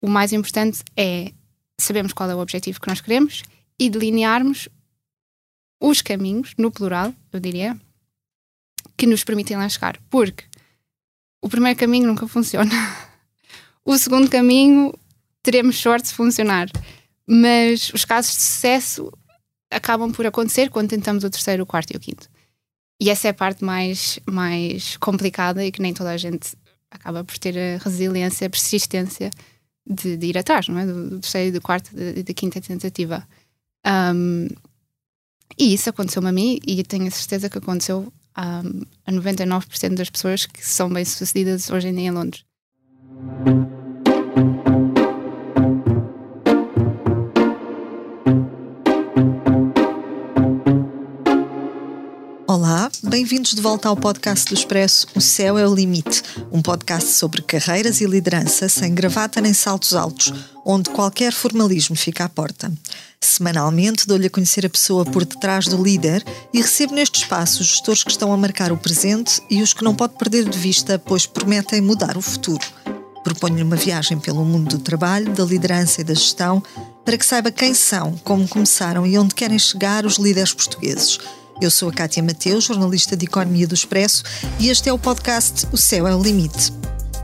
o mais importante é sabermos qual é o objetivo que nós queremos e delinearmos os caminhos, no plural, eu diria, que nos permitem lá chegar. Porque o primeiro caminho nunca funciona. O segundo caminho teremos sorte de funcionar. Mas os casos de sucesso acabam por acontecer quando tentamos o terceiro, o quarto e o quinto. E essa é a parte mais, mais complicada e que nem toda a gente acaba por ter a resiliência, a persistência de, de ir atrás, não é? Do, terceiro, do quarto e da quinta tentativa. Um, e isso aconteceu-me a mim e tenho a certeza que aconteceu um, a 99% das pessoas que são bem-sucedidas hoje em dia em Londres. Bem-vindos de volta ao podcast do Expresso O Céu é o Limite, um podcast sobre carreiras e liderança sem gravata nem saltos altos, onde qualquer formalismo fica à porta. Semanalmente dou-lhe a conhecer a pessoa por detrás do líder e recebo neste espaço os gestores que estão a marcar o presente e os que não pode perder de vista, pois prometem mudar o futuro. Proponho-lhe uma viagem pelo mundo do trabalho, da liderança e da gestão para que saiba quem são, como começaram e onde querem chegar os líderes portugueses – eu sou a Cátia Mateus, jornalista de Economia do Expresso, e este é o podcast O Céu é o Limite.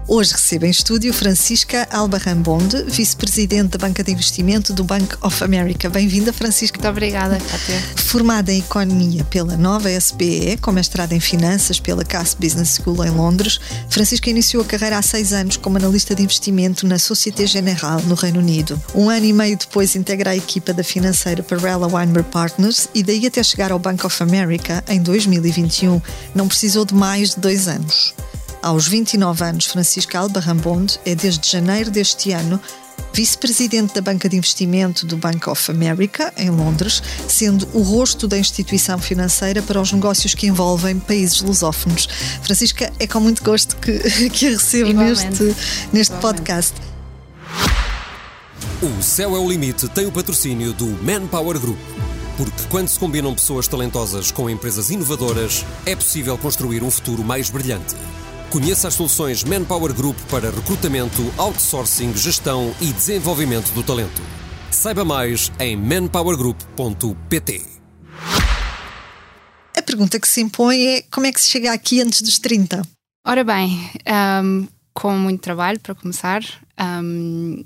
Hoje recebo em estúdio Francisca Albarran Bonde, vice-presidente da banca de investimento do Bank of America. Bem-vinda, Francisca. Muito obrigada, Cátia. Formada em Economia pela nova SBE, com mestrado em Finanças pela Cass Business School em Londres, Francisca iniciou a carreira há seis anos como analista de investimento na Société Générale, no Reino Unido. Um ano e meio depois integra a equipa da financeira Perella Weinberg Partners e daí até chegar ao Bank of America em 2021. Não precisou de mais de dois anos. Aos 29 anos, Francisca Alba Rambonde é desde janeiro deste ano vice-presidente da banca de investimento do Bank of America, em Londres, sendo o rosto da instituição financeira para os negócios que envolvem países lusófonos. Francisca, é com muito gosto que, que a recebo neste, neste podcast. O Céu é o Limite tem o patrocínio do Manpower Group. Porque quando se combinam pessoas talentosas com empresas inovadoras, é possível construir um futuro mais brilhante. Conheça as soluções Manpower Group para recrutamento, outsourcing, gestão e desenvolvimento do talento. Saiba mais em manpowergroup.pt. A pergunta que se impõe é como é que se chega aqui antes dos 30? Ora bem, um, com muito trabalho para começar. Um,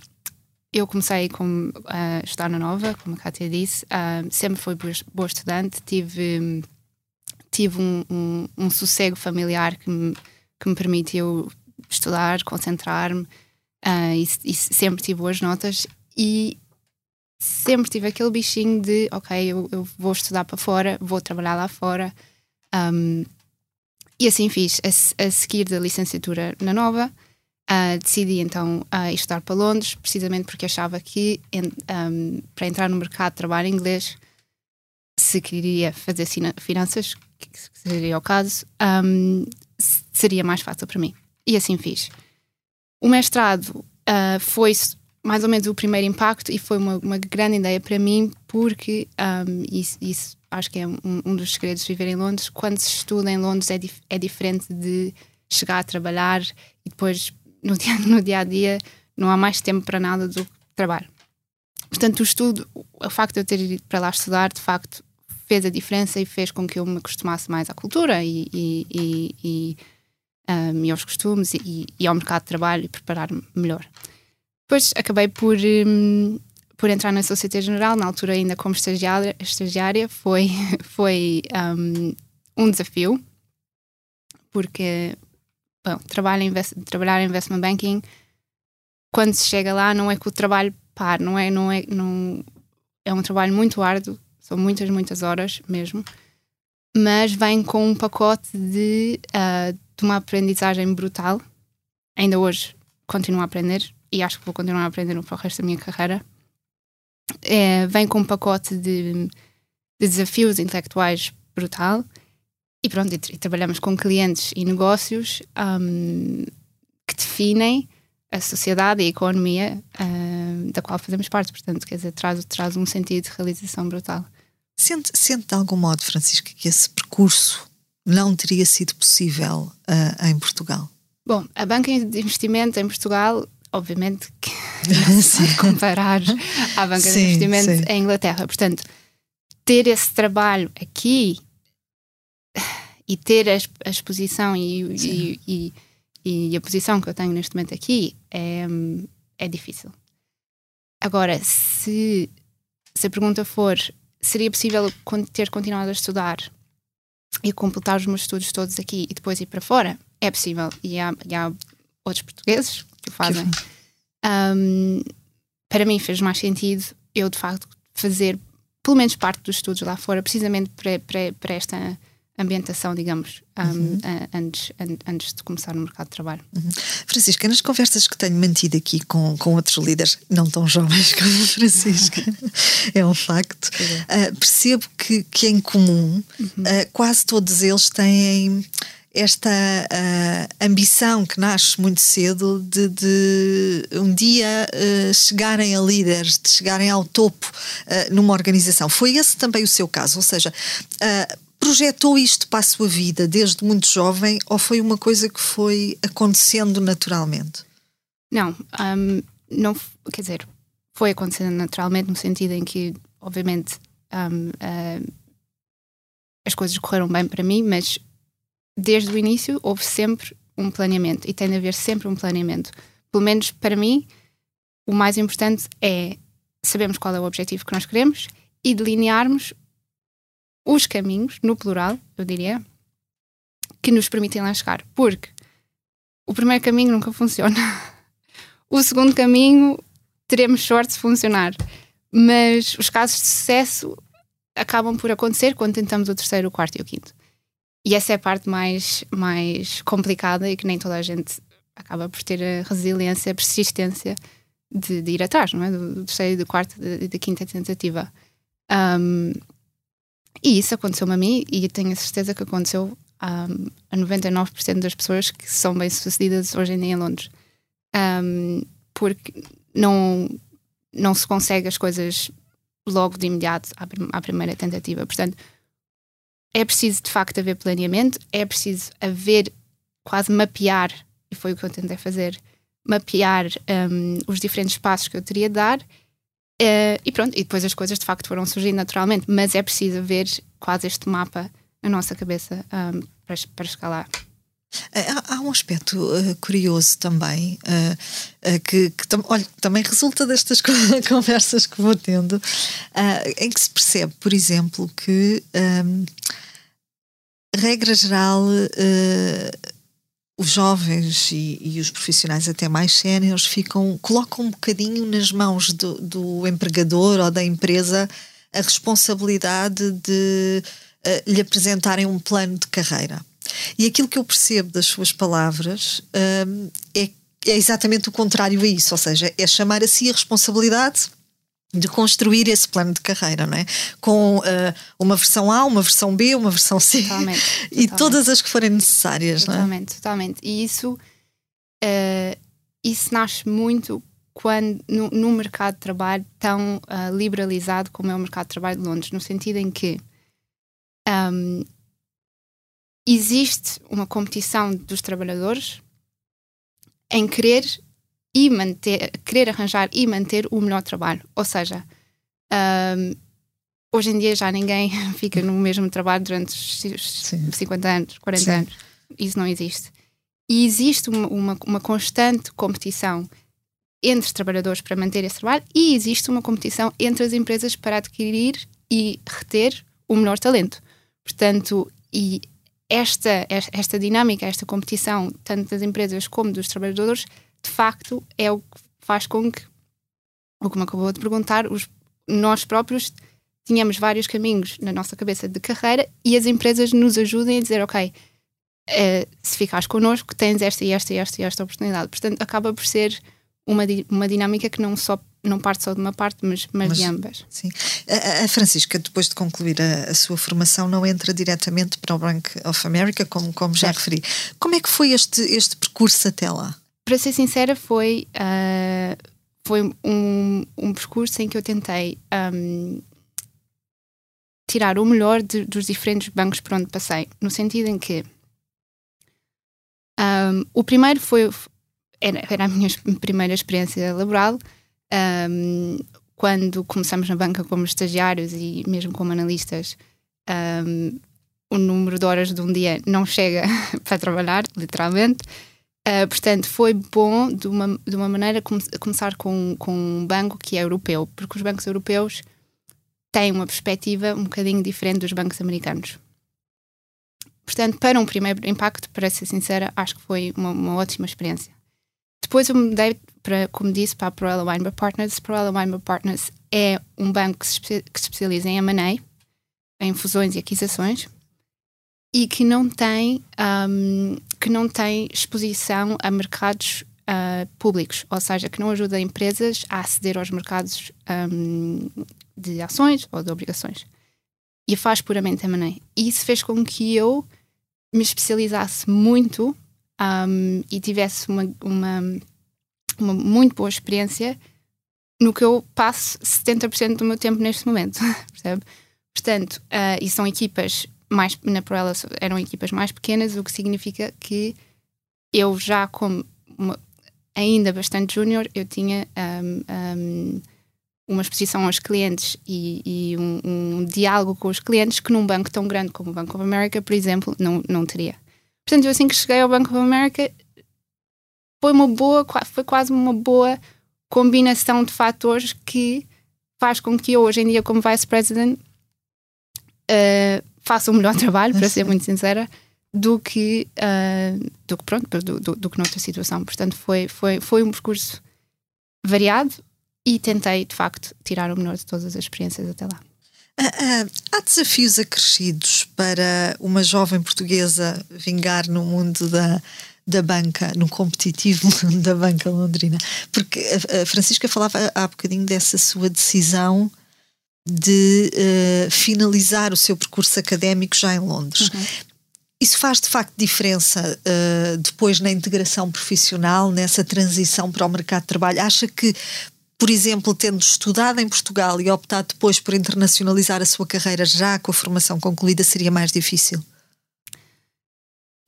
eu comecei com, a estudar na Nova, como a Kátia disse. Uh, sempre fui boa estudante, tive, tive um, um, um sossego familiar que me que me permitiu estudar, concentrar-me uh, e, e, sempre tive boas notas e sempre tive aquele bichinho de ok, eu, eu vou estudar para fora, vou trabalhar lá fora um, e assim fiz. A, a, seguir da licenciatura na Nova uh, decidi então uh, estudar para Londres precisamente porque achava que um, para entrar no mercado de trabalho inglês se queria fazer finanças que seria o caso um, seria mais fácil para mim. E assim fiz. O mestrado uh, foi mais ou menos o primeiro impacto e foi uma, uma grande ideia para mim, porque um, isso, isso, acho que é um, um, dos segredos de viver em Londres. Quando se estuda em Londres é, dif é diferente de chegar a trabalhar e depois no dia, no dia a dia não há mais tempo para nada do que trabalho. Portanto, o estudo, o facto de eu ter ido para lá estudar, de facto, fez a diferença e fez com que eu me acostumasse mais à cultura e, e, e, um, e aos costumes e, e, ao mercado de trabalho e preparar-me melhor. Depois acabei por, um, por entrar na Sociedade General, na altura ainda como estagiária, estagiária foi, foi um, um desafio, porque bom, trabalho invest, trabalhar em investment banking, quando se chega lá, não é que o trabalho par, não é, não é, não, é um trabalho muito árduo, são muitas, muitas horas mesmo. Mas vem com um pacote de, uh, de uma aprendizagem brutal. Ainda hoje continuo a aprender e acho que vou continuar a aprender para o resto da minha carreira. É, vem com um pacote de, de desafios intelectuais brutal. E pronto, e, e trabalhamos com clientes e negócios um, que definem a sociedade e a economia uh, da qual fazemos parte. Portanto, quer dizer, traz, traz um sentido de realização brutal. Sente, sente de algum modo, Francisca, que esse percurso não teria sido possível uh, em Portugal? Bom, a banca de investimento em Portugal, obviamente, que se comparar à banca sim, de investimento sim. em Inglaterra. Portanto, ter esse trabalho aqui e ter a, a exposição e, e, e, e, a posição que eu tenho neste momento aqui é, é difícil. Agora, se, se a pergunta for seria possível ter continuado a estudar e completar os meus estudos todos aqui e depois ir para fora? É possível. E há, e há outros portugueses que o fazem. Um, para mim fez mais sentido eu, de facto, fazer pelo menos parte dos estudos lá fora, precisamente para, para, para esta ambientação, digamos, um, uhum. antes, antes de começar no mercado de trabalho. Uhum. Francisca, nas conversas que tenho mantido aqui com, com outros líderes, não tão jovens como a Francisca, é um facto, uh, percebo que, que em comum uhum. uh, quase todos eles têm esta uh, ambição que nasce muito cedo de, de um dia uh, chegarem a líderes, de chegarem ao topo uh, numa organização. Foi esse também o seu caso? Ou seja, projetou isto para a sua vida desde muito jovem ou foi uma coisa que foi acontecendo naturalmente? Não, um, não quer dizer, foi acontecendo naturalmente no sentido em que, obviamente, um, as coisas correram bem para mim, mas desde o início houve sempre um planeamento e tem de haver sempre um planeamento. Pelo menos para mim, o mais importante é sabermos qual é o objetivo que nós queremos e delinearmos os caminhos, no plural, eu diria, que nos permitem lá chegar. Porque o primeiro caminho nunca funciona. O segundo caminho teremos sorte se funcionar. Mas os casos de sucesso acabam por acontecer quando tentamos o terceiro, o quarto e o quinto. E essa é a parte mais, mais complicada e que nem toda a gente acaba por ter a resiliência, a persistência de, de ir atrás, não é? Do, do terceiro, do quarto e da quinta tentativa. Um, e isso aconteceu-me a mim e tenho a certeza que aconteceu a 99% das pessoas que são bem-sucedidas hoje em dia em Londres. Um, porque não, não se consegue as coisas logo de imediato à, à primeira tentativa. Portanto, é preciso de facto haver planeamento, é preciso haver quase mapear, e foi o que eu tentei fazer, mapear um, os diferentes passos que eu teria de dar. Uh, e pronto, e depois as coisas de facto foram surgindo naturalmente, mas é preciso haver quase este mapa na nossa cabeça um, para, para lá. Há, há um aspecto uh, curioso também, uh, uh, que, que tam, olha, também resulta destas conversas que vou tendo, em que se percebe, por exemplo, que, um, regra geral, os jovens e, e, os profissionais até mais séniores ficam, colocam um bocadinho nas mãos do, do empregador ou da empresa a responsabilidade de lhe apresentarem um plano de carreira. E aquilo que eu percebo das suas palavras um, é, é exatamente o contrário a isso, ou seja, é chamar a si a responsabilidade de construir esse plano de carreira, não é? Com uh, uma versão A, uma versão B, uma versão C totalmente, e totalmente. todas as que forem necessárias, totalmente, não é? Totalmente, E isso, uh, isso nasce muito quando no, no mercado de trabalho tão uh, liberalizado como é o mercado de trabalho de Londres, no sentido em que um, existe uma competição dos trabalhadores em querer e manter, querer arranjar e manter o melhor trabalho. Ou seja, um, hoje em dia já ninguém fica no mesmo trabalho durante Sim. 50 anos, 40 Sim. anos. Isso não existe. E existe uma, uma, uma, constante competição entre trabalhadores para manter esse trabalho e existe uma competição entre as empresas para adquirir e reter o melhor talento. Portanto, e esta, esta dinâmica, esta competição, tanto das empresas como dos trabalhadores, de facto é o que faz com que, o que me acabou de perguntar, os, nós próprios tínhamos vários caminhos na nossa cabeça de carreira e as empresas nos ajudem a dizer, ok, uh, se ficares connosco, tens esta e esta e esta e esta oportunidade. Portanto, acaba por ser uma, uma dinâmica que não só não parte só de uma parte, mas, mas, mas de ambas. Sim. A, a, Francisca, depois de concluir a, a, sua formação, não entra diretamente para o Bank of America, como, como já referi. Como é que foi este, este percurso até lá? Para ser sincera, foi, uh, foi um, um percurso em que eu tentei um, tirar o melhor de, dos diferentes bancos por onde passei, no sentido em que um, o primeiro foi era, era a minha primeira experiência laboral. Um, quando começamos na banca como estagiários e mesmo como analistas, um, o número de horas de um dia não chega para trabalhar, literalmente. Uh, portanto, foi bom de uma, de uma maneira come, começar com, com um banco que é europeu, porque os bancos europeus têm uma perspectiva um bocadinho diferente dos bancos americanos. Portanto, para um primeiro impacto, para ser sincera, acho que foi uma, uma ótima experiência. Depois eu mudei, para, como disse, para a Proella Weinberg Partners. A Proella Weinberg Partners é um banco que se, que se especializa em M&A, em fusões e aquisições, e que não tem, um, que não tem exposição a mercados uh, públicos, ou seja, que não ajuda empresas a aceder aos mercados um, de ações ou de obrigações. E faz puramente M&A. Isso fez com que eu me especializasse muito um, e tivesse uma, uma, uma muito boa experiência no que eu passo 70% do meu tempo neste momento, percebe? Portanto, uh, e são equipas mais, na Proela eram equipas mais pequenas, o que significa que eu já como uma, ainda bastante júnior, eu tinha um, um, uma exposição aos clientes e, e um, um, diálogo com os clientes que num banco tão grande como o Bank of America, por exemplo, não, não teria. Portanto, eu assim que cheguei ao Bank of America foi uma boa, foi quase uma boa combinação de fatores que faz com que eu hoje em dia como Vice President uh, faça um melhor trabalho, para ser muito sincera, do que, uh, do que pronto, do, do, do, que noutra situação. Portanto, foi, foi, foi um percurso variado e tentei, de facto, tirar o melhor de todas as experiências até lá. Uh, há desafios acrescidos para uma jovem portuguesa vingar no mundo da, da banca, no competitivo mundo da banca londrina? Porque a Francisca falava há bocadinho dessa sua decisão de uh, finalizar o seu percurso académico já em Londres. Uhum. Isso faz de facto diferença uh, depois na integração profissional, nessa transição para o mercado de trabalho? Acha que, por exemplo, tendo estudado em Portugal e optado depois por internacionalizar a sua carreira já com a formação concluída, seria mais difícil?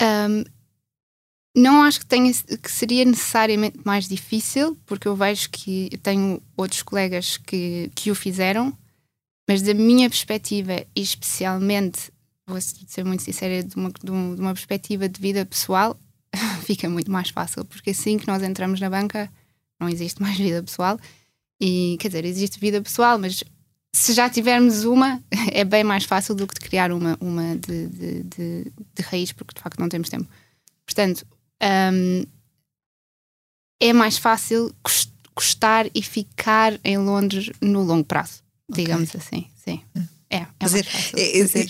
Um, não acho que, tenha, que seria necessariamente mais difícil, porque eu vejo que tenho outros colegas que, que o fizeram mas da minha perspectiva, e especialmente, vou ser muito sincera, de uma, de uma perspectiva de vida pessoal, fica muito mais fácil, porque assim que nós entramos na banca, não existe mais vida pessoal. E quer dizer, existe vida pessoal, mas se já tivermos uma, é bem mais fácil do que de criar uma, uma de, de, de, de raiz, porque de facto não temos tempo. Portanto, um, é mais fácil custar e ficar em Londres no longo prazo digamos okay. assim. Sim. É, é, é, é, é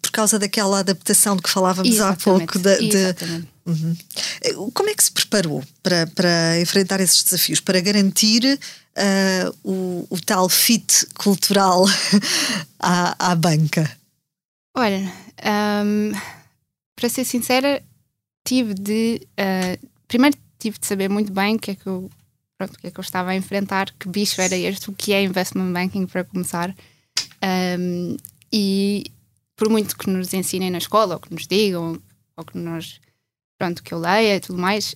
por causa daquela adaptação de que falávamos Exatamente. há pouco. De, de... Uhum. Como é que se preparou para, para enfrentar esses desafios, para garantir uh, o, o, tal fit cultural à, à banca? Olha, um, para ser sincera, tive de. Uh, primeiro tive de saber muito bem o que é que eu pronto, o que é que eu estava a enfrentar, que bicho era este, o que é investment banking para começar. Um, e por muito que nos ensinem na escola, ou que nos digam, ou que nós, pronto, que eu leia e tudo mais,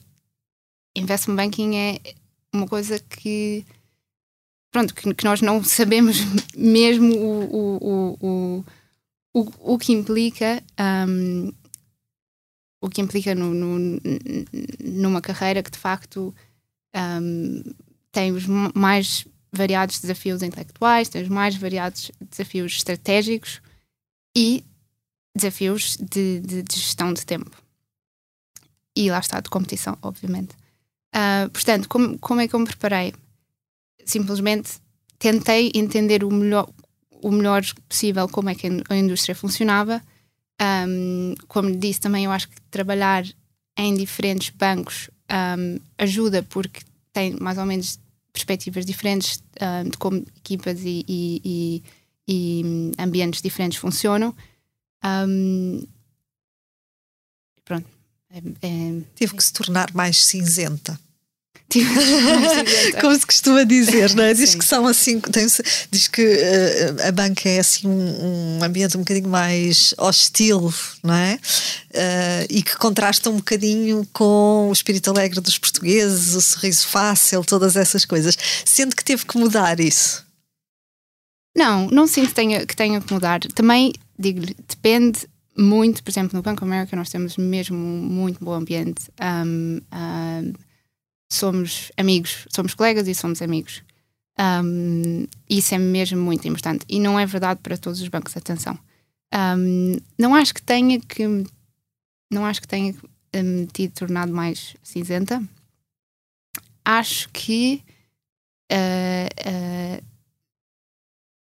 investment banking é uma coisa que pronto, que, que nós não sabemos mesmo o, o, o, o, o que implica um, o que implica no, no, numa carreira que de facto um, tem os mais variados desafios intelectuais, tem os mais variados desafios estratégicos e desafios de, de, de gestão de tempo. E lá está, de competição, obviamente. Uh, portanto, como, como é que eu me preparei? Simplesmente tentei entender o melhor, o melhor possível como é que a indústria funcionava. Um, como disse, também eu acho que trabalhar em diferentes bancos um, ajuda porque tem mais ou menos perspectivas diferentes um, de como equipas e, e, e, e hum, ambientes diferentes funcionam. Um, pronto. É, é, que se tornar mais cinzenta. Tive Como se costuma dizer, não é? Diz Sim. que são assim, tem, diz que uh, a banca é assim um, um, ambiente um bocadinho mais hostil, não é? Uh, e que contrasta um bocadinho com o espírito alegre dos portugueses, o sorriso fácil, todas essas coisas. Sendo que teve que mudar isso. Não, não sinto que tenha que, tenha que mudar. Também, digo depende muito, por exemplo, no Banco América nós temos mesmo muito bom ambiente. Um, um, somos amigos, somos colegas e somos amigos. Um, isso é mesmo muito importante. E não é verdade para todos os bancos, atenção. Um, não acho que tenha que não acho que tenha me tido tornado mais cinzenta. Acho que uh, uh,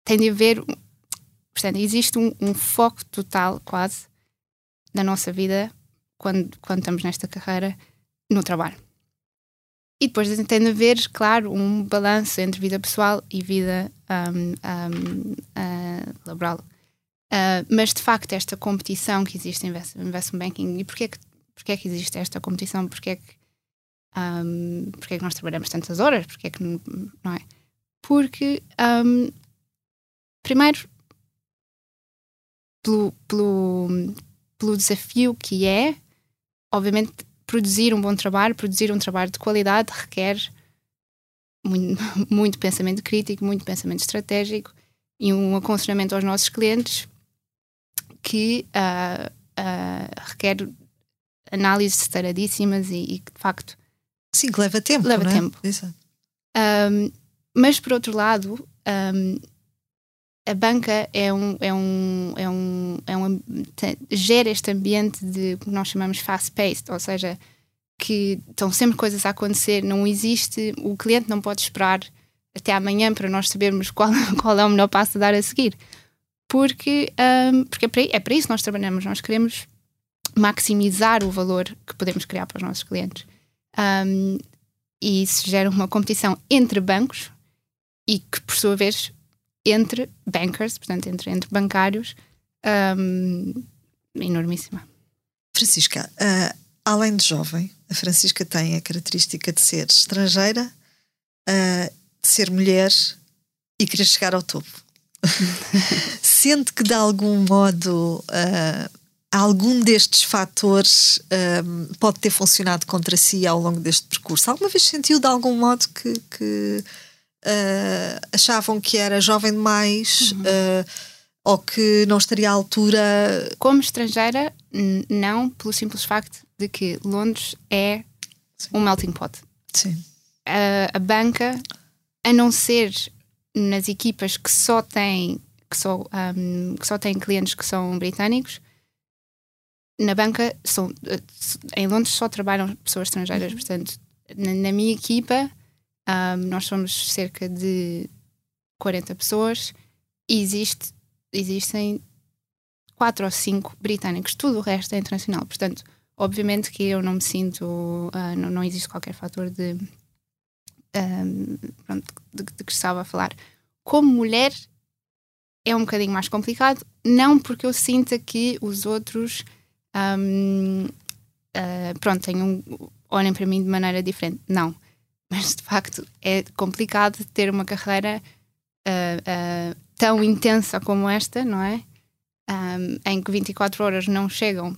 tem de haver portanto, existe um, um, foco total quase da nossa vida quando, quando estamos nesta carreira no trabalho. E depois tem de haver, claro, um balanço entre vida pessoal e vida um, um, uh, laboral. Uh, mas de facto, esta competição que existe em investment banking, e porquê que, porquê que existe esta competição? Porquê que, um, porquê que nós trabalhamos tantas horas? Porquê que não é? Porque, um, primeiro, pelo, pelo, pelo desafio que é, obviamente, produzir um bom trabalho, produzir um trabalho de qualidade requer muito, muito pensamento crítico, muito pensamento estratégico e um aconselhamento aos nossos clientes que uh, uh, requer análises estaradíssimas e, e, de facto. Sim, que leva tempo. Leva é? tempo. Um, mas, por outro lado, um, a banca é um, é um, é um, é um, gera este ambiente de que nós chamamos fast-paced, ou seja, que estão sempre coisas a acontecer, não existe, o cliente não pode esperar até amanhã para nós sabermos qual, qual é o melhor passo a dar a seguir. Porque, um, porque é, para, é para isso que nós trabalhamos, nós queremos maximizar o valor que podemos criar para os nossos clientes. Um, e isso gera uma competição entre bancos e que, por sua vez, entre bankers, portanto, entre, entre bancários, um, enormíssima. Francisca, uh, além de jovem, a Francisca tem a característica de ser estrangeira, uh, de ser mulher e querer chegar ao topo. Sente que de algum modo uh, algum destes fatores pode ter funcionado contra si ao longo deste percurso? Alguma vez sentiu de algum modo que, que uh, achavam que era jovem demais uhum. uh, ou que não estaria à altura. Como estrangeira, não, pelo simples facto de que Londres é Sim. um melting pot. Sim. A, a banca, a não ser nas equipas que só têm que só, um, que só têm clientes que são britânicos, na banca são, em Londres só trabalham pessoas estrangeiras, uhum. portanto, na, na, minha equipa um, nós somos cerca de 40 pessoas e existe, existem quatro ou cinco britânicos, tudo o resto é internacional. Portanto, obviamente que eu não me sinto, uh, não, não, existe qualquer fator de, um, pronto, de, de, que estava a falar. Como mulher é um bocadinho mais complicado, não porque eu sinta que os outros um, uh, pronto, tenham, olhem para mim de maneira diferente. Não mas de facto é complicado ter uma carreira uh, uh, tão intensa como esta, não é? Um, em que 24 horas não chegam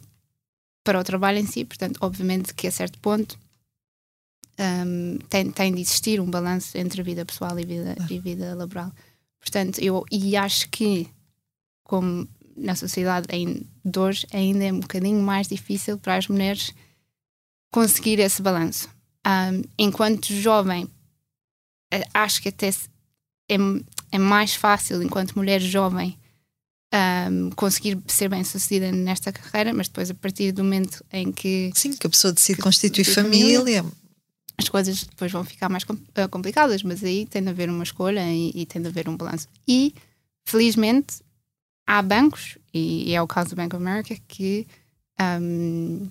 para o trabalho em si, portanto, obviamente que a certo ponto um, tem, tem de existir um balanço entre a vida pessoal e vida, e vida laboral. Portanto, eu e acho que, como na sociedade de hoje, ainda é um bocadinho mais difícil para as mulheres conseguir esse balanço um, enquanto jovem, acho que até é, é mais fácil, enquanto mulher jovem, um, conseguir ser bem sucedida nesta carreira, mas depois, a partir do momento em que. Sim, que a pessoa decide constituir família, família. As coisas depois vão ficar mais eh, complicadas, mas aí tem de haver uma escolha e, e tem de haver um balanço. E, felizmente, há bancos, e é o caso do Bank of America, que um,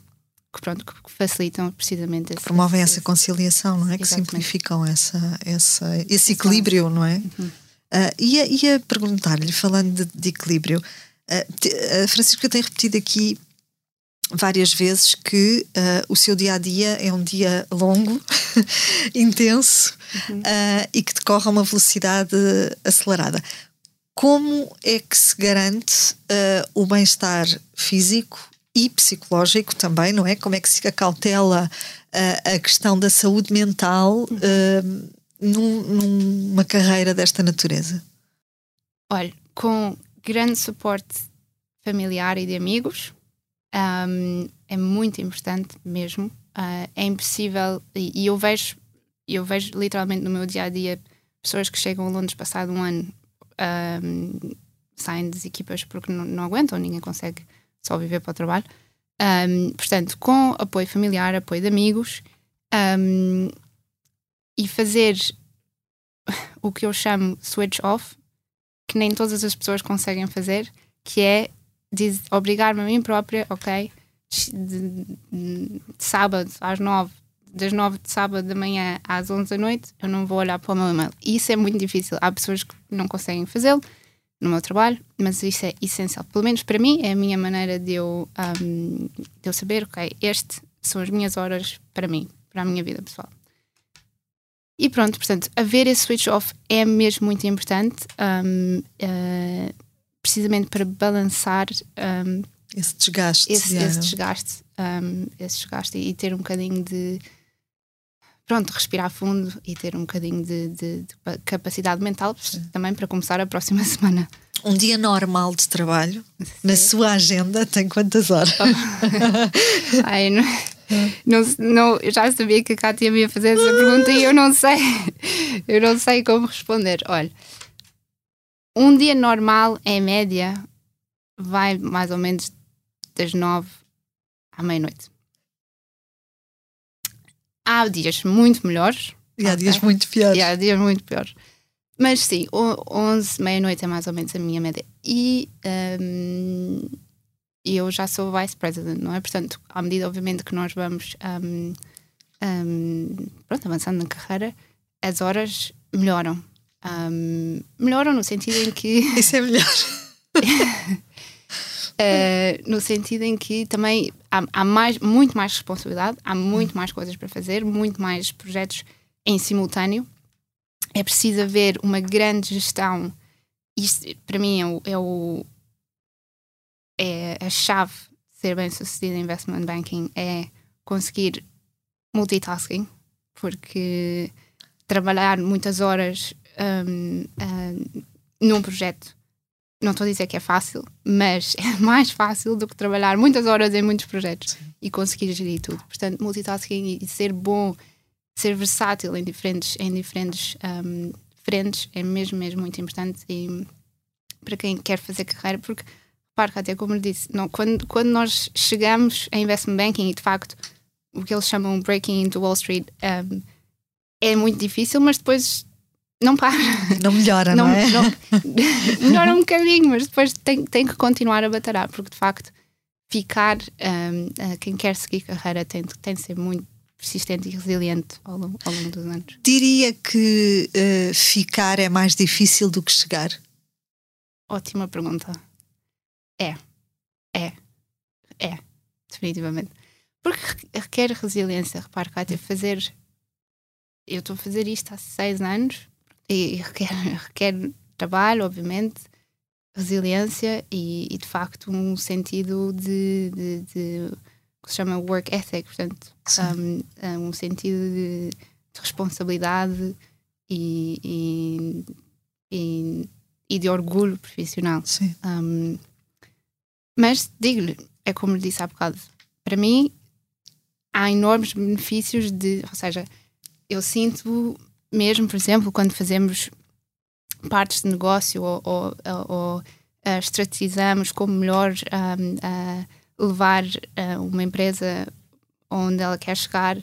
que, pronto, que facilitam precisamente esse, promovem esse, essa conciliação, não é? Exatamente. Que simplificam essa, essa, esse equilíbrio, não é? Uhum. Uh, ia, ia perguntar-lhe, falando de, de equilíbrio, uh, te, uh, Francisco tem repetido aqui várias vezes que uh, o seu dia a dia é um dia longo, intenso uhum. uh, e que decorre a uma velocidade acelerada. Como é que se garante o bem-estar físico e psicológico também, não é? Como é que se acautela a questão da saúde mental uhum. num, numa carreira desta natureza? Olha, com grande suporte familiar e de amigos, um, é muito importante mesmo. Uh, é impossível, e, e, eu vejo, eu vejo literalmente no meu dia a dia pessoas que chegam a Londres passado um ano um, saem das equipas porque não, não, aguentam, ninguém consegue só viver para o trabalho. Um, portanto, com apoio familiar, apoio de amigos e fazer o que eu chamo switch off, que nem todas as pessoas conseguem fazer, que é obrigar-me a mim própria, ok, de, de, de, sábado às nove, das nove de sábado da manhã às onze da noite, eu não vou olhar para o meu e-mail. Isso é muito difícil. Há pessoas que não conseguem fazê-lo no meu trabalho, mas isso é essencial. Pelo menos para mim, é a minha maneira de eu, um, de eu saber, ok, este são as minhas horas para mim, para a minha vida pessoal. E pronto, portanto, haver esse switch off é mesmo muito importante. Um, uh, precisamente para balançar um, esse desgaste, esse, esse desgaste, esse desgaste e ter um bocadinho de pronto, respirar fundo e ter um bocadinho de, de, de capacidade mental Sim. também para começar a próxima semana. Um dia normal de trabalho Sim. na sua agenda tem quantas horas? Ai, não, não, não, eu já sabia que a Cátia me ia fazer essa pergunta e eu não sei, eu não sei como responder. Olha, um dia normal, em média, vai mais ou menos das nove à meia-noite. Há dias muito melhores. E há okay? dias muito piores. E há dias muito piores. Mas sim, 11, meia-noite é mais ou menos a minha média. E um, eu já sou vice president, não é? Portanto, à medida, obviamente, que nós vamos um, um, pronto, avançando na carreira, as horas melhoram um, melhoram no sentido em que. Isso é melhor. uh, no sentido em que também há, há, mais, muito mais responsabilidade, há muito mais coisas para fazer, muito mais projetos em simultâneo. É preciso haver uma grande gestão. Isto, para mim, é, o, é, o, é a chave de ser bem sucedido em investment banking é conseguir multitasking, porque trabalhar muitas horas um, um, num projeto. Não estou a dizer que é fácil, mas é mais fácil do que trabalhar muitas horas em muitos projetos Sim. e conseguir gerir tudo. Portanto, multitasking e ser bom, ser versátil em diferentes, em diferentes um, frentes é mesmo, mesmo muito importante e para quem quer fazer carreira, porque repare até como eu disse, não, quando, quando nós chegamos a investment banking e de facto o que eles chamam breaking into Wall Street um, é muito difícil, mas depois não para. Não melhora, não, não é? Não, melhora um bocadinho, mas depois tem, tem que continuar a batalhar, porque de facto ficar, um, quem quer seguir carreira tem, tem de ser muito persistente e resiliente ao longo, ao longo dos anos. Diria que uh, ficar é mais difícil do que chegar? Ótima pergunta. É. É. É. Definitivamente. Porque requer resiliência. Repare, Cátia, fazer. Eu estou a fazer isto há seis anos e requer, requer trabalho, obviamente, resiliência e, e, de facto um sentido de, de, de, que se chama work ethic, portanto, um, um, sentido de, de responsabilidade e, e, e, de orgulho profissional. Um, mas digo-lhe, é como lhe disse há bocado, para mim há enormes benefícios de, ou seja, eu sinto mesmo, por exemplo, quando fazemos partes de negócio ou, ou, ou uh, estrategizamos como melhor um, uh, levar uh, uma empresa onde ela quer chegar,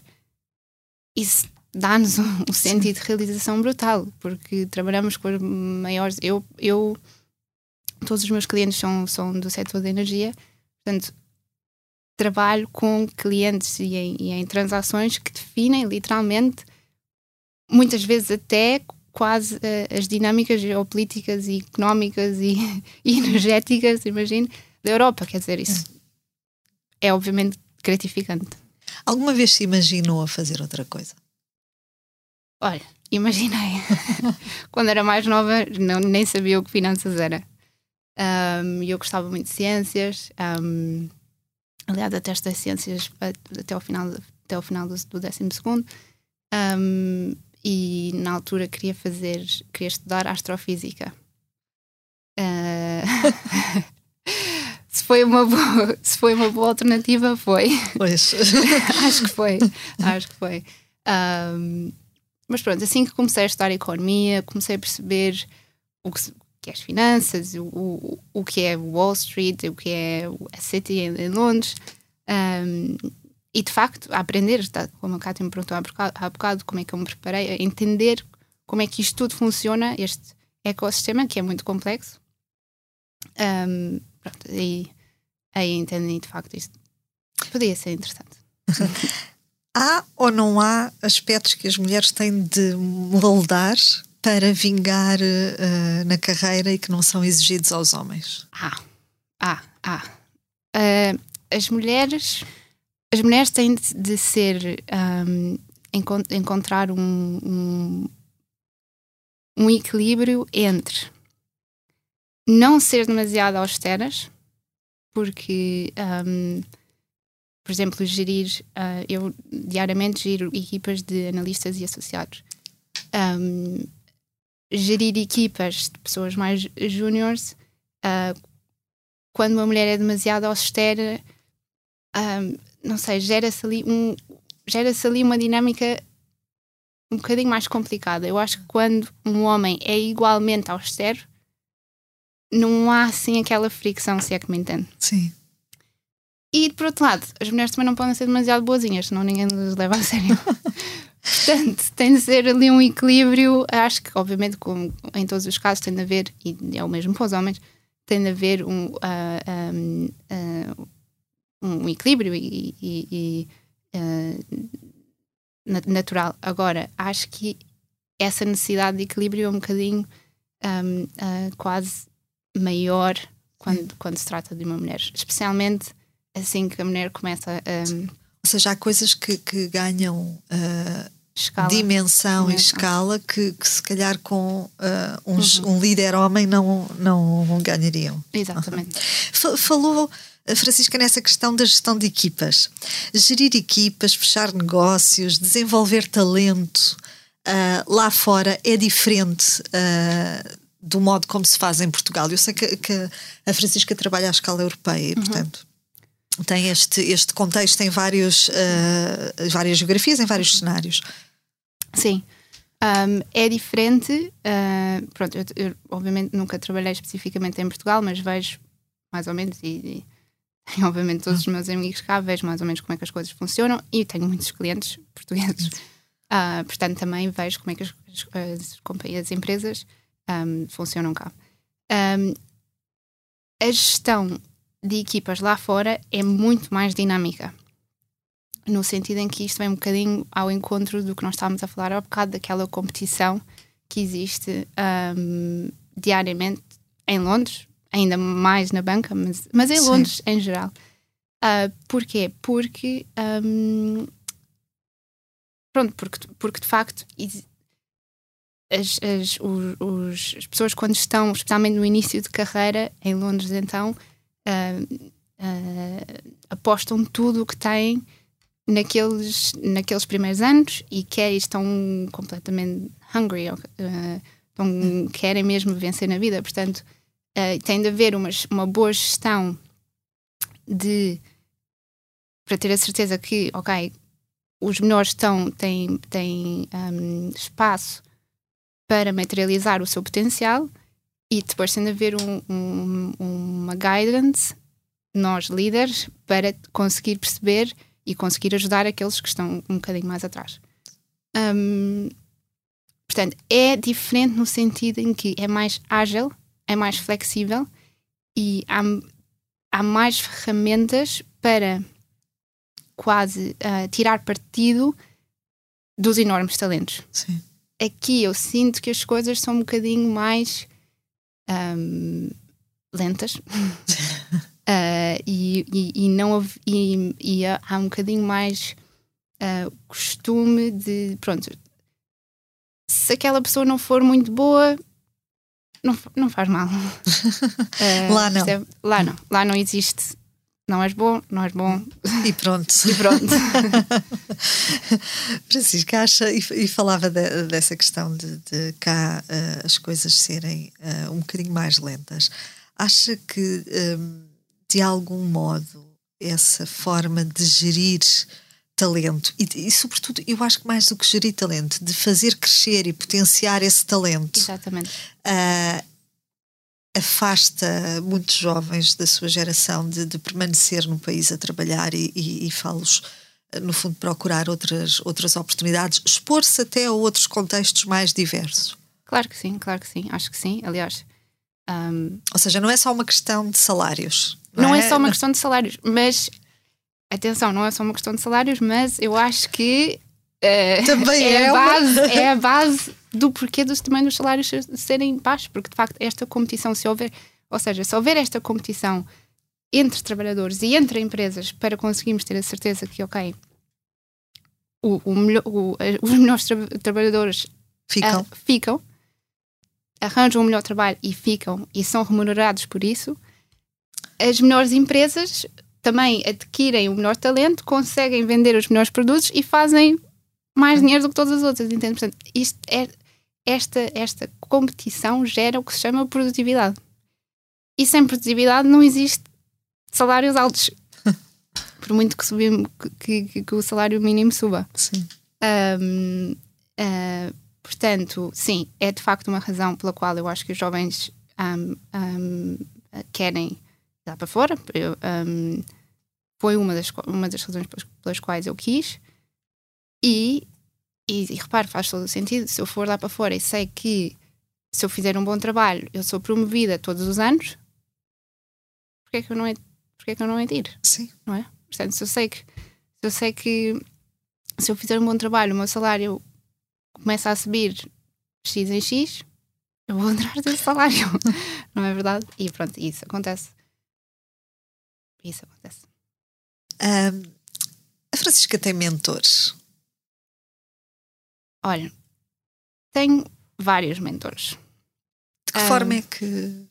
isso dá-nos um, um sentido de realização brutal, porque trabalhamos com os maiores. Eu, eu todos os meus clientes são, são do setor da energia, portanto, trabalho com clientes e em, e em transações que definem literalmente muitas vezes até quase uh, as dinâmicas geopolíticas e económicas e, e energéticas, imagino, da Europa. Quer dizer, isso é obviamente gratificante. Alguma vez se imaginou a fazer outra coisa? Olha, imaginei. Quando era mais nova, não, nem sabia o que finanças era. Um, eu gostava muito de ciências. Um, aliás, até estas ciências até ao final, até ao final do, do décimo segundo. Um, e na altura queria fazer, queria estudar astrofísica. Uh, se foi uma boa, se foi uma boa alternativa, foi. Pois. acho que foi. Acho que foi. Um, mas pronto, assim que comecei a estudar economia, comecei a perceber o que, que é as finanças, o, o, o que é Wall Street, o que é a City em, em Londres. Um, e de facto, a aprender, como a Cátia me perguntou há bocado, há bocado, como é que eu me preparei, a entender como é que isto tudo funciona, este ecossistema que é muito complexo. Um, pronto, aí, aí entendi de facto isto. Podia ser interessante. há ou não há aspectos que as mulheres têm de moldar para vingar uh, na carreira e que não são exigidos aos homens? Há, há, há. As mulheres as mulheres têm de, ser um, encontrar um, um, um, equilíbrio entre não ser demasiado austeras, porque, um, por exemplo, gerir, uh, eu diariamente giro equipas de analistas e associados. Um, gerir equipas de pessoas mais júniores, uh, quando uma mulher é demasiado austera, um, não sei, gera-se ali, um, gera ali uma dinâmica um bocadinho mais complicada. Eu acho que quando um homem é igualmente austero, não há assim aquela fricção, se é que me entende. Sim. E por outro lado, as mulheres também não podem ser demasiado boazinhas, senão ninguém as leva a sério. Portanto, tem de ser ali um equilíbrio. Acho que, obviamente, como em todos os casos, tem de haver, e é o mesmo para os homens, tem de haver um, uh, uh, um equilíbrio e, e, e uh, natural. Agora, acho que essa necessidade de equilíbrio é um bocadinho um, uh, quase maior quando, quando se trata de uma mulher, especialmente assim que a mulher começa a. Um, Ou seja, há coisas que, que ganham uh, escala. dimensão, dimensão, e escala que, que se calhar com uh, um, uhum. um, líder homem não, não ganhariam. Exatamente. Falou Francisca, nessa questão da gestão de equipas. Gerir equipas, fechar negócios, desenvolver talento uh, lá fora é diferente uh, do modo como se faz em Portugal. Eu sei que, que a Francisca trabalha à escala europeia e, uhum. portanto, tem este, este contexto em vários, uh, várias geografias, em vários cenários. Sim. Um, é diferente. Uh, pronto, eu, eu, obviamente nunca trabalhei especificamente em Portugal, mas vejo mais ou menos e, e tenho obviamente todos os meus amigos cá, vejo mais ou menos como é que as coisas funcionam e tenho muitos clientes portugueses. Uh, portanto, também vejo como é que as, as, as companhias, as empresas um, funcionam cá. Um, a gestão de equipas lá fora é muito mais dinâmica. No sentido em que isto vem um bocadinho ao encontro do que nós estávamos a falar há bocado, daquela competição que existe um, diariamente em Londres, ainda mais na banca, mas, mas em Londres Sim. em geral. Uh, porquê? Porque um, pronto, porque, porque de facto as, as, os, as pessoas quando estão, especialmente no início de carreira em Londres então uh, uh, apostam tudo o que têm naqueles, naqueles primeiros anos e que estão completamente hungry, uh, estão, querem mesmo vencer na vida, portanto uh, tem de haver uma, uma boa gestão de para ter a certeza que, ok, os menores estão, têm, têm um, espaço para materializar o seu potencial e depois tem de haver um, um, uma guidance, nós líderes, para conseguir perceber e conseguir ajudar aqueles que estão um bocadinho mais atrás. Um, portanto, é diferente no sentido em que é mais ágil é mais flexível e há, há mais ferramentas para quase uh, tirar partido dos enormes talentos. Sim. Aqui eu sinto que as coisas são um bocadinho mais um, lentas. Uh, e, e, e, não e, e, há um bocadinho mais uh, costume de pronto se aquela pessoa não for muito boa não, não faz mal uh, lá não lá não lá não existe não és bom, não és bom. E pronto. e pronto. Francisca, acha, e, e falava de, dessa questão de, de cá uh, as coisas serem uh, um bocadinho mais lentas. Acha que, um, de algum modo, essa forma de gerir talento, e, e, sobretudo, eu acho que mais do que gerir talento, de fazer crescer e potenciar esse talento. Exatamente. Uh, afasta muitos jovens da sua geração de, de permanecer no país a trabalhar e, e, e fá-los, no fundo, procurar outras, outras oportunidades, expor-se até a outros contextos mais diversos. Claro que sim, claro que sim, acho que sim. Aliás. Um... Ou seja, não é só uma questão de salários. Não, não é? é? só uma questão de salários, mas atenção, não é só uma questão de salários, mas eu acho que uh, também é, é, a base, é a base do porquê dos, também dos salários serem baixos, porque de facto esta competição, se houver, ou seja, se houver esta competição entre trabalhadores e entre empresas para conseguirmos ter a certeza que, ok, o, o o, os melhores tra trabalhadores ficam. A, ficam, arranjam o melhor trabalho e ficam e são remunerados por isso, as melhores empresas também adquirem o melhor talento, conseguem vender os melhores produtos e fazem mais dinheiro do que todas as outras, entende? Portanto, isto é, esta, esta competição gera o que se chama produtividade. E sem produtividade não existe salários altos. Por muito que, subir, que, que, que, o salário mínimo suba. Sim. Um, uh, ah, portanto, sim, é de facto uma razão pela qual eu acho que os jovens um, um, querem dar para fora. Eu, foi uma das, uma das razões pelas, pelas quais eu quis. E, e, e repare, faz todo o sentido. Se eu for lá para fora e sei que se eu fizer um bom trabalho eu sou promovida todos os anos, porquê é que eu não é, porquê é que eu não é de ir? Sim. Não é? Portanto, se eu sei que se eu sei que se eu fizer um bom trabalho, o meu salário começa a subir X em X, eu vou entrar desse salário. não é verdade? E pronto, isso acontece. Isso acontece. Um, a Francisca tem mentores? Olha, tenho vários mentores. De que um, forma é que,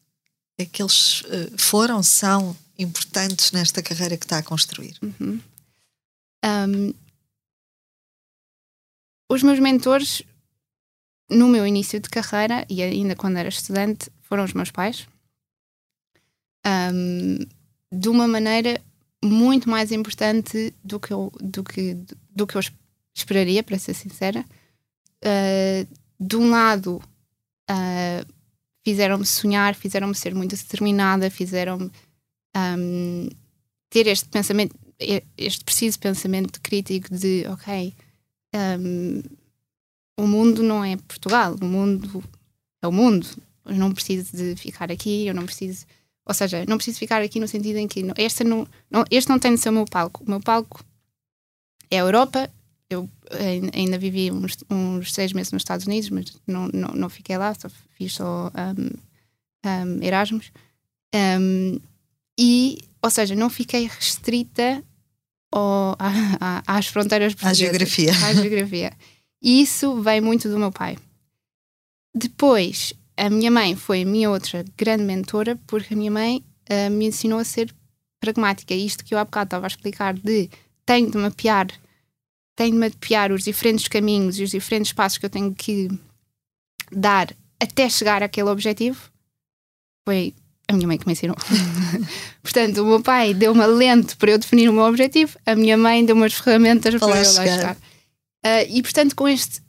é que eles uh, foram, são importantes nesta carreira que está a construir? Uhum. Um, os meus mentores, no meu início de carreira e ainda quando era estudante, foram os meus pais. Um, de uma maneira muito mais importante do que eu, do que, do que eu esperaria, para ser sincera uh, de um lado, uh, fizeram-me sonhar, fizeram-me ser muito determinada, fizeram-me um, ter este pensamento, este preciso pensamento crítico de, ok, um, o mundo não é Portugal, o mundo é o mundo. Eu não preciso de ficar aqui, eu não preciso. Ou seja, não preciso ficar aqui no sentido em que este não, não, este não tem de ser o meu palco. O meu palco é a Europa, eu ainda vivi uns, uns, seis meses nos Estados Unidos, mas não, não, não fiquei lá, só fiz só um, um, Erasmus. Um, e, ou seja, não fiquei restrita ao, à, à, às fronteiras À geografia. À geografia. E isso vem muito do meu pai. Depois, a minha mãe foi a minha outra grande mentora, porque a minha mãe uh, me ensinou a ser pragmática. Isto que eu há bocado estava a explicar de tenho de mapear tenho de mapear os diferentes caminhos e os diferentes passos que eu tenho que dar até chegar àquele objetivo, foi a minha mãe que me ensinou. Portanto, o meu pai deu uma lente para eu definir o meu objetivo, a minha mãe deu umas ferramentas para, para eu lá chegar. Uh, e, portanto, com este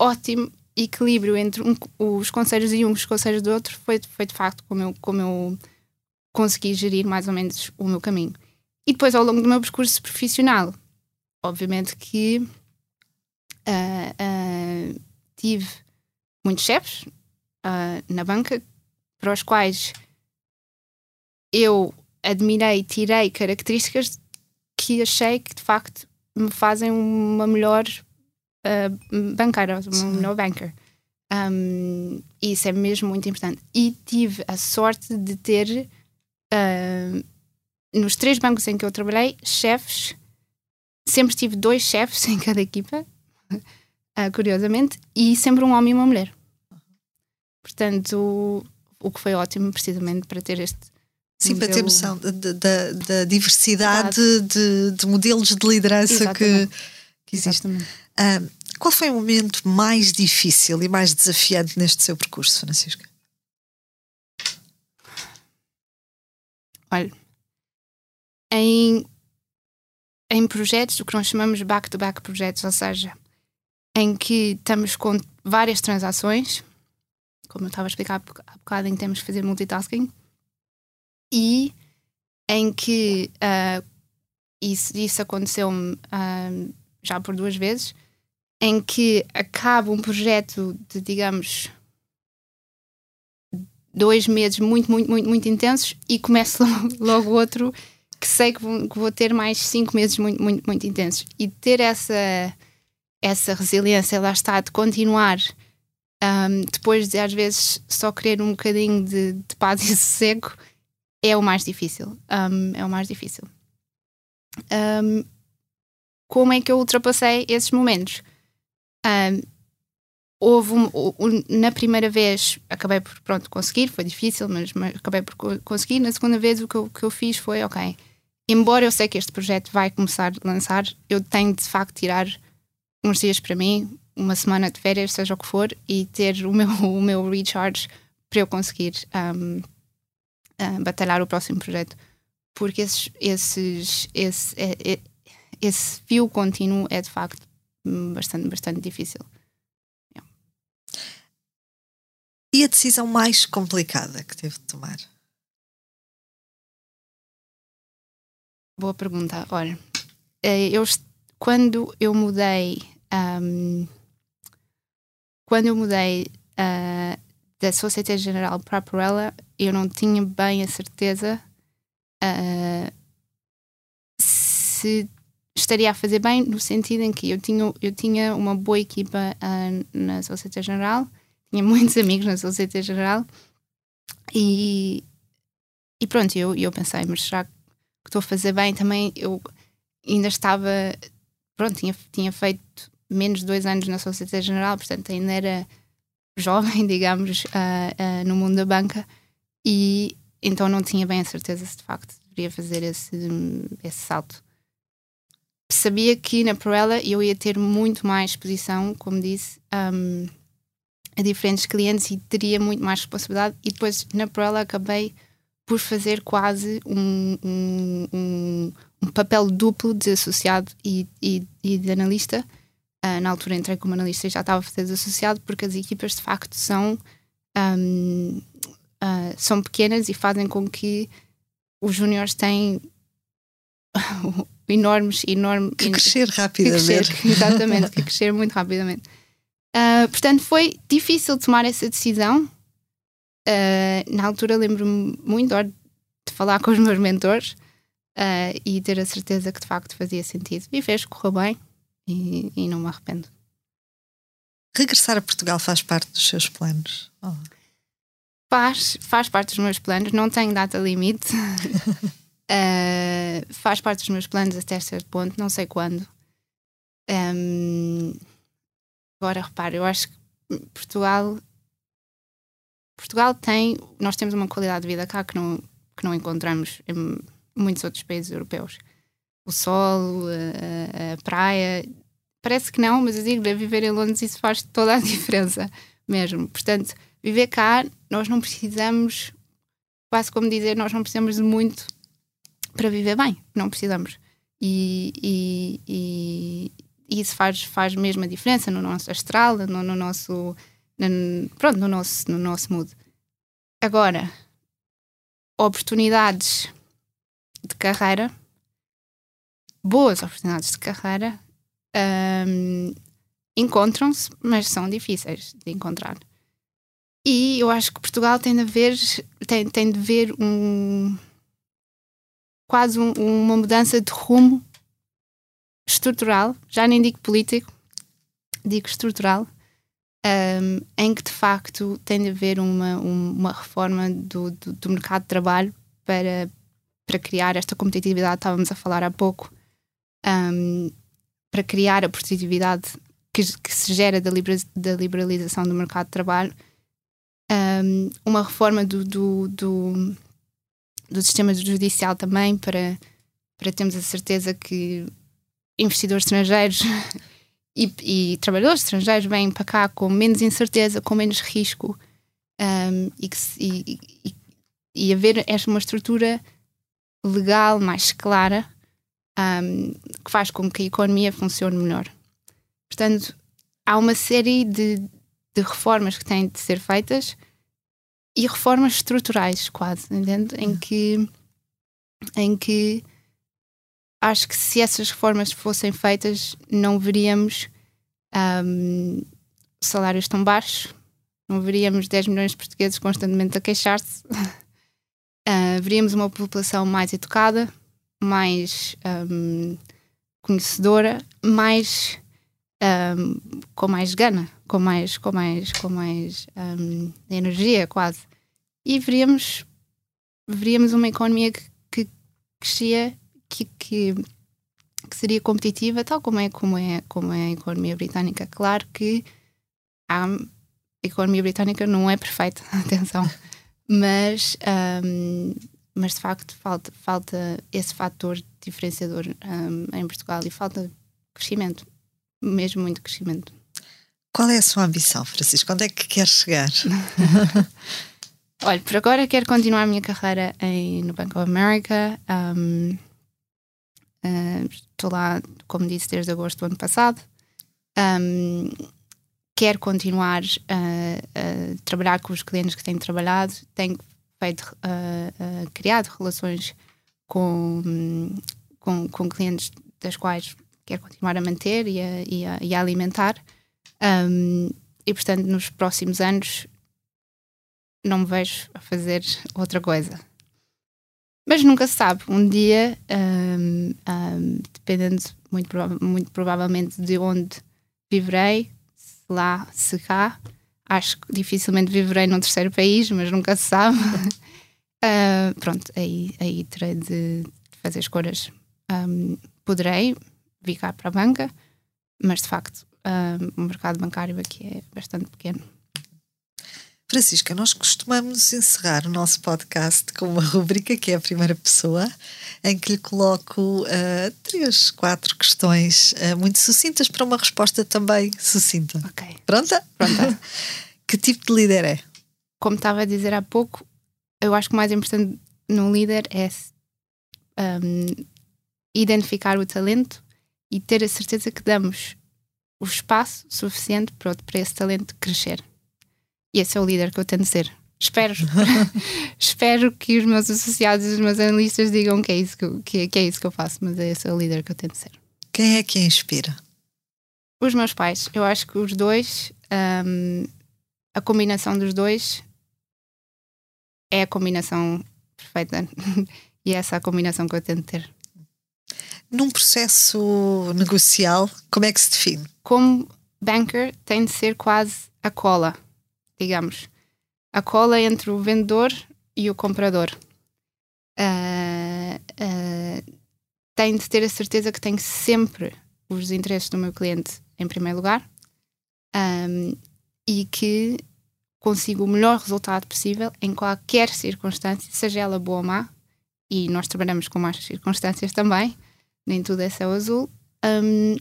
ótimo equilíbrio entre um, os conselhos de um e os conselhos do outro, foi, foi de facto como eu, como eu consegui gerir mais ou menos o meu caminho. E depois, ao longo do meu percurso profissional, obviamente que uh, uh, tive muitos chefes uh, na banca para os quais eu admirei, tirei características que achei que de facto me fazem uma melhor uh, banqueira, uma Sim. melhor banker. Um, isso é mesmo muito importante. E tive a sorte de ter uh, nos três bancos em que eu trabalhei, chefes, sempre tive dois chefes em cada equipa, uh, curiosamente, e sempre um homem e uma mulher. Portanto, o, o que foi ótimo, precisamente, para ter este. Sim, modelo... para ter noção da, da diversidade de, de, modelos de liderança que, que existe. Qual foi o momento mais difícil e mais desafiante neste seu percurso, Francisca? Olha, em, em projetos, o que nós chamamos back-to-back -back projetos, ou seja, em que estamos com várias transações, como eu estava a explicar há bocado, em que temos que fazer multitasking, e em que uh, isso, isso aconteceu-me uh, já por duas vezes, em que acaba um projeto de, digamos, dois meses muito, muito, muito, muito intensos e começa logo outro que sei que vou, que vou, ter mais cinco meses muito, muito, muito intensos. E ter essa, essa resiliência, lá está, de continuar um, depois de às vezes só querer um bocadinho de, de paz e sossego, é o mais difícil. Um, é o mais difícil. Um, como é que eu ultrapassei esses momentos? Um, houve um, um, na primeira vez acabei por pronto conseguir, foi difícil, mas, mas acabei por conseguir. Na segunda vez o que eu, que eu fiz foi ok, embora eu sei que este projeto vai começar a lançar, eu tenho de facto tirar uns dias para mim, uma semana de férias, seja o que for, e ter o meu, o meu recharge para eu conseguir um, uh, batalhar o próximo projeto. Porque esses, esses, esse, é, é, esse fio contínuo é de facto bastante, bastante difícil. E a decisão mais complicada que teve de tomar? Boa pergunta. Olha, eh, eu, quando eu mudei, um, quando eu mudei uh, da Sociedade General para a Perella, eu não tinha bem a certeza uh, se estaria a fazer bem no sentido em que eu tinha, eu tinha uma boa equipa uh, na Sociedade General, tinha muitos amigos na Sociedade General e, e pronto, eu, eu pensei, mas será que estou a fazer bem? Também eu ainda estava, pronto, tinha, tinha feito menos de dois anos na Sociedade General, portanto ainda era jovem, digamos, uh, uh, no mundo da banca e então não tinha bem a certeza se de facto deveria fazer esse, esse salto sabia que na Perella eu ia ter muito mais exposição, como disse, um, a diferentes clientes e teria muito mais responsabilidade. E depois na Perella acabei por fazer quase um, um, um, um papel duplo de associado e, e, e de analista. Uh, na altura entrei como analista e já estava a fazer de associado, porque as equipas de facto são, uh, são pequenas e fazem com que os júniores têm enormes, enorme. Que crescer rapidamente. Que crescer, exatamente, que crescer muito rapidamente. Uh, portanto, foi difícil tomar essa decisão. Uh, na altura lembro-me muito de falar com os meus mentores uh, e ter a certeza que de facto fazia sentido. E fez, correu bem e, e, não me arrependo. Regressar a Portugal faz parte dos seus planos? Oh. Faz, faz parte dos meus planos, não tenho data limite. Uh, faz parte dos meus planos até certo ponto, não sei quando. Um, agora, repare, eu acho que Portugal. Portugal tem. Nós temos uma qualidade de vida cá que não, que não encontramos em muitos outros países europeus. O sol, a, a praia. Parece que não, mas eu digo, viver em Londres isso faz toda a diferença mesmo. Portanto, viver cá, nós não precisamos, quase como dizer, nós não precisamos de muito para viver bem, não precisamos. E, e, e, e, isso faz, faz mesmo a diferença no nosso astral, no, no nosso. No, pronto, no nosso, no nosso mood. Agora, oportunidades de carreira, boas oportunidades de carreira, um, encontram-se, mas são difíceis de encontrar. E eu acho que Portugal tem de haver, tem, tem de ver um, quase um, uma mudança de rumo estrutural, já nem digo político, digo estrutural, um, em que de facto tem de haver uma, uma reforma do, do, do, mercado de trabalho para para criar esta competitividade, estávamos a falar há pouco, um, para criar a produtividade que, que se gera da, da, liberalização do mercado de trabalho, um, uma reforma do, do, do, do, sistema judicial também para, para termos a certeza que investidores estrangeiros e, e trabalhadores estrangeiros vêm para cá com menos incerteza, com menos risco um, e, que, e, e, e haver esta uma estrutura legal mais clara um, que faz com que a economia funcione melhor. Portanto, há uma série de, de reformas que têm de ser feitas e reformas estruturais, quase, entende? Em que, em que acho que se essas reformas fossem feitas, não veríamos um, salários tão baixos, não veríamos 10 milhões de portugueses constantemente a queixar-se, uh, veríamos uma população mais educada, mais um, conhecedora, mais um, com mais gana, com mais, com mais, com mais um, energia quase. E veríamos, veríamos uma economia que, que crescia, que, que, que, seria competitiva, tal como é, como, é, como é a economia britânica. Claro que a economia britânica não é perfeita, atenção, mas, um, mas de facto falta, falta esse fator diferenciador um, em Portugal e falta crescimento mesmo muito crescimento. Qual é a sua ambição, Francisco? Onde é que quer chegar? Olha, por agora quero continuar a minha carreira em, no Bank of America. Um, uh, estou lá, como disse, desde agosto do ano passado. Um, quero continuar a, a, trabalhar com os clientes que tenho trabalhado. Tenho feito, uh, uh, criado relações com, com, com clientes das quais quero continuar a manter e a, e a, e a alimentar. Um, e portanto, nos próximos anos, não me vejo a fazer outra coisa. Mas nunca se sabe. Um dia, um, um, dependendo muito, prova muito provavelmente de onde viverei, se lá, se cá, acho que dificilmente viverei num terceiro país, mas nunca se sabe. uh, pronto, aí, aí terei de fazer escolhas. Um, poderei, vir cá para a banca, mas de facto uh, o mercado bancário aqui é bastante pequeno. Francisca, nós costumamos encerrar o nosso podcast com uma rubrica que é a primeira pessoa, em que lhe coloco uh, três, quatro questões uh, muito sucintas para uma resposta também sucinta. Ok. Pronta? Pronta. que tipo de líder é? Como estava a dizer há pouco, eu acho que o mais importante num líder é um, identificar o talento e ter a certeza que damos o espaço suficiente para, para esse talento crescer. E esse é o líder que eu tento ser. Espero, espero que os meus associados e os meus analistas digam que é, isso que, eu, que, que, é isso que eu faço, mas esse é o líder que eu tento ser. Quem é que inspira? Os meus pais. Eu acho que os dois, um, a combinação dos dois é a combinação perfeita. e é essa a combinação que eu tento ter. Num processo negocial, como é que se define? Como banker, tem de ser quase a cola, digamos. A cola entre o vendedor e o comprador. Uh, uh, tem de ter a certeza que tem sempre os interesses do meu cliente em primeiro lugar um, e que consigo o melhor resultado possível em qualquer circunstância, seja ela boa ou má, e nós trabalhamos com más circunstâncias também, nem tudo é céu azul, um,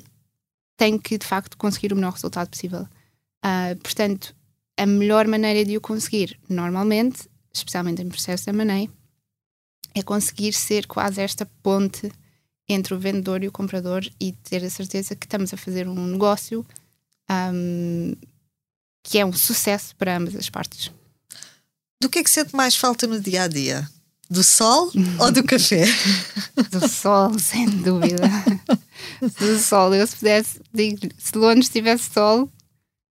que de facto conseguir o melhor resultado possível. Uh, portanto, a melhor maneira de o conseguir, normalmente, especialmente em processo de M&A, é conseguir ser quase esta ponte entre o vendedor e o comprador e ter a certeza que estamos a fazer um negócio um, que é um sucesso para ambas as partes. Do que é que sente mais falta no dia a dia? Do sol ou do café? Do sol, sem dúvida. do sol. Eu, se pudesse, digo, se Londres tivesse sol,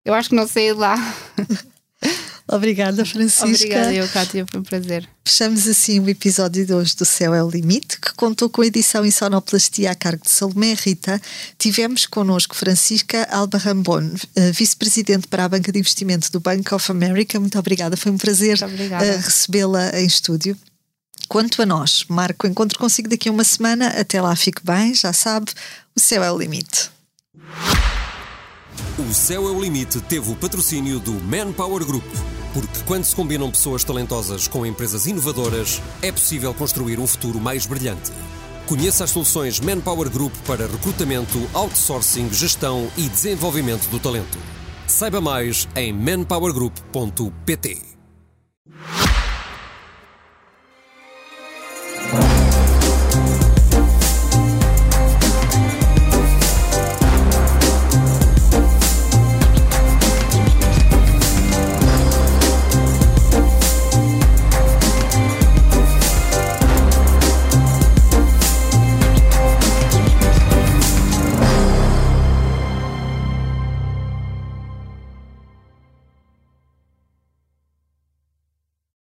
eu acho que não saí lá. Obrigada, Francisca. Obrigada, eu, Cátia, foi um prazer. Fechamos assim o episódio de hoje do Céu é o Limite, que contou com a edição em sonoplastia a cargo de Salomé Rita. Tivemos connosco Francisca Alba Rambon, eh, vice-presidente para a Banca de Investimento do Bank of America. Muito obrigada, foi um prazer eh, recebê-la em estúdio. Quanto a nós, marco o encontro consigo daqui a uma semana. Até lá, fique bem, já sabe, o céu é o limite. O Céu é o Limite teve o patrocínio do Manpower Group. Porque quando se combinam pessoas talentosas com empresas inovadoras, é possível construir um futuro mais brilhante. Conheça as soluções Manpower Group para recrutamento, outsourcing, gestão e desenvolvimento do talento. Saiba mais em manpowergroup.pt.